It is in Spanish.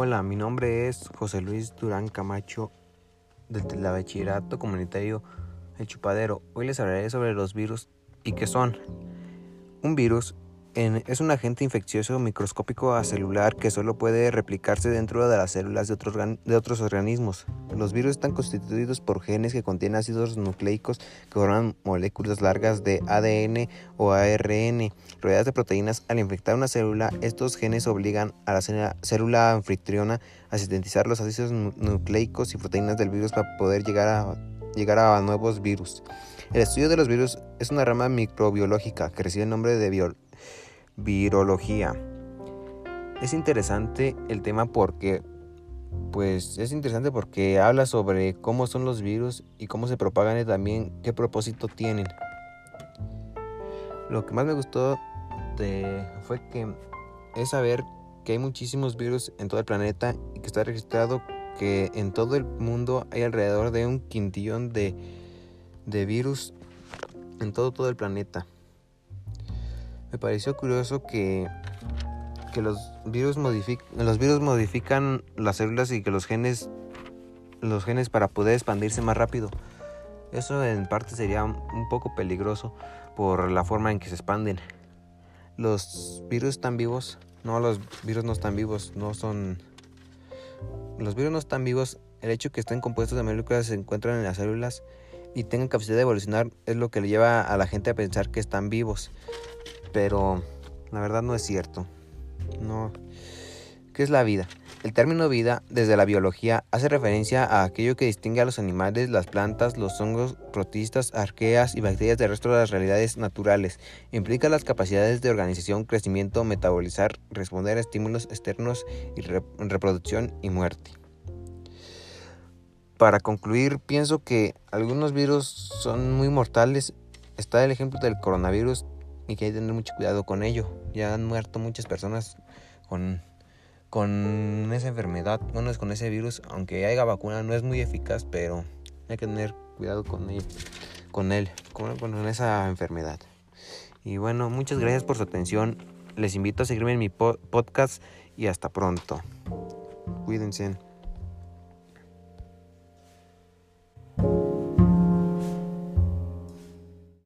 Hola, mi nombre es José Luis Durán Camacho del Bachillerato Comunitario El Chupadero. Hoy les hablaré sobre los virus y qué son. Un virus es un agente infeccioso microscópico acelular que solo puede replicarse dentro de las células de otros, de otros organismos. Los virus están constituidos por genes que contienen ácidos nucleicos que forman moléculas largas de ADN o ARN rodeadas de proteínas. Al infectar una célula, estos genes obligan a la célula anfitriona a sintetizar los ácidos nucleicos y proteínas del virus para poder llegar a, llegar a nuevos virus. El estudio de los virus es una rama microbiológica que recibe el nombre de biología virología. Es interesante el tema porque pues es interesante porque habla sobre cómo son los virus y cómo se propagan y también qué propósito tienen. Lo que más me gustó fue que es saber que hay muchísimos virus en todo el planeta y que está registrado que en todo el mundo hay alrededor de un quintillón de, de virus en todo, todo el planeta me pareció curioso que, que los, virus los virus modifican las células y que los genes, los genes para poder expandirse más rápido. Eso en parte sería un poco peligroso por la forma en que se expanden. Los virus están vivos. No, los virus no están vivos. No son... Los virus no están vivos. El hecho que estén compuestos de moléculas se encuentran en las células y tengan capacidad de evolucionar es lo que le lleva a la gente a pensar que están vivos pero la verdad no es cierto. No. ¿Qué es la vida? El término vida, desde la biología, hace referencia a aquello que distingue a los animales, las plantas, los hongos, protistas, arqueas y bacterias del resto de las realidades naturales. Implica las capacidades de organización, crecimiento, metabolizar, responder a estímulos externos y reproducción y muerte. Para concluir, pienso que algunos virus son muy mortales. Está el ejemplo del coronavirus y que hay que tener mucho cuidado con ello. Ya han muerto muchas personas con, con esa enfermedad, bueno, con ese virus, aunque haya vacuna, no es muy eficaz, pero hay que tener cuidado con él, con él, con, con esa enfermedad. Y bueno, muchas gracias por su atención. Les invito a seguirme en mi podcast y hasta pronto. Cuídense.